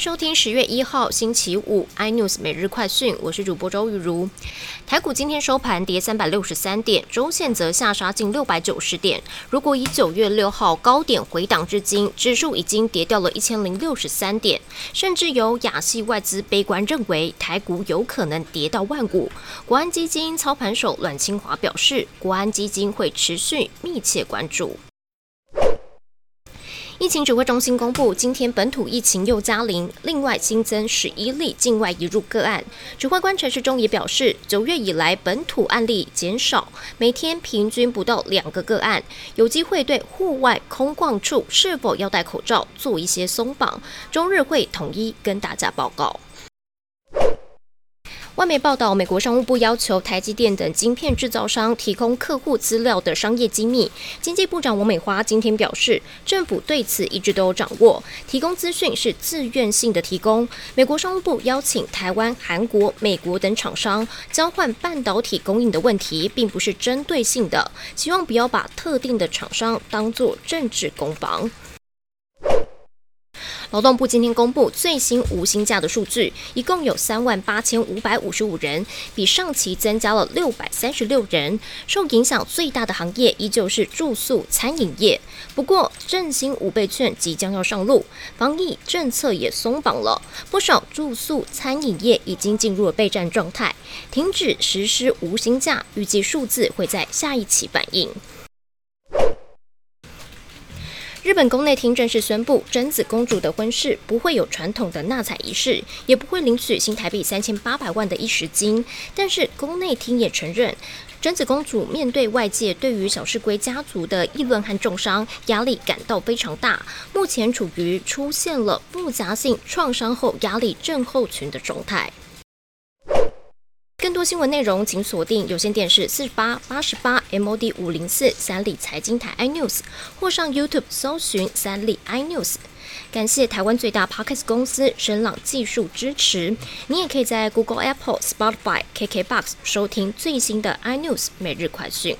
收听十月一号星期五 iNews 每日快讯，我是主播周玉如。台股今天收盘跌三百六十三点，周线则下杀近六百九十点。如果以九月六号高点回档至今，指数已经跌掉了一千零六十三点，甚至有亚系外资悲观认为台股有可能跌到万股。国安基金操盘手阮清华表示，国安基金会持续密切关注。疫情指挥中心公布，今天本土疫情又加零，另外新增十一例境外移入个案。指挥官陈世忠也表示，九月以来本土案例减少，每天平均不到两个个案，有机会对户外空旷处是否要戴口罩做一些松绑，中日会统一跟大家报告。外媒报道，美国商务部要求台积电等晶片制造商提供客户资料的商业机密。经济部长王美花今天表示，政府对此一直都有掌握，提供资讯是自愿性的提供。美国商务部邀请台湾、韩国、美国等厂商交换半导体供应的问题，并不是针对性的，希望不要把特定的厂商当作政治攻防。劳动部今天公布最新无薪假的数据，一共有三万八千五百五十五人，比上期增加了六百三十六人。受影响最大的行业依旧是住宿餐饮业。不过，振兴五倍券即将要上路，防疫政策也松绑了，不少住宿餐饮业已经进入了备战状态，停止实施无薪假，预计数字会在下一期反映。日本宫内厅正式宣布，贞子公主的婚事不会有传统的纳彩仪式，也不会领取新台币三千八百万的一时金。但是宫内厅也承认，贞子公主面对外界对于小室圭家族的议论和重伤，压力感到非常大，目前处于出现了复杂性创伤后压力症候群的状态。多新闻内容，请锁定有线电视四十八八十八 MOD 五零四三立财经台 iNews，或上 YouTube 搜寻三立 iNews。感谢台湾最大 Podcast 公司声浪技术支持。你也可以在 Google、Apple、Spotify、KKBox 收听最新的 iNews 每日快讯。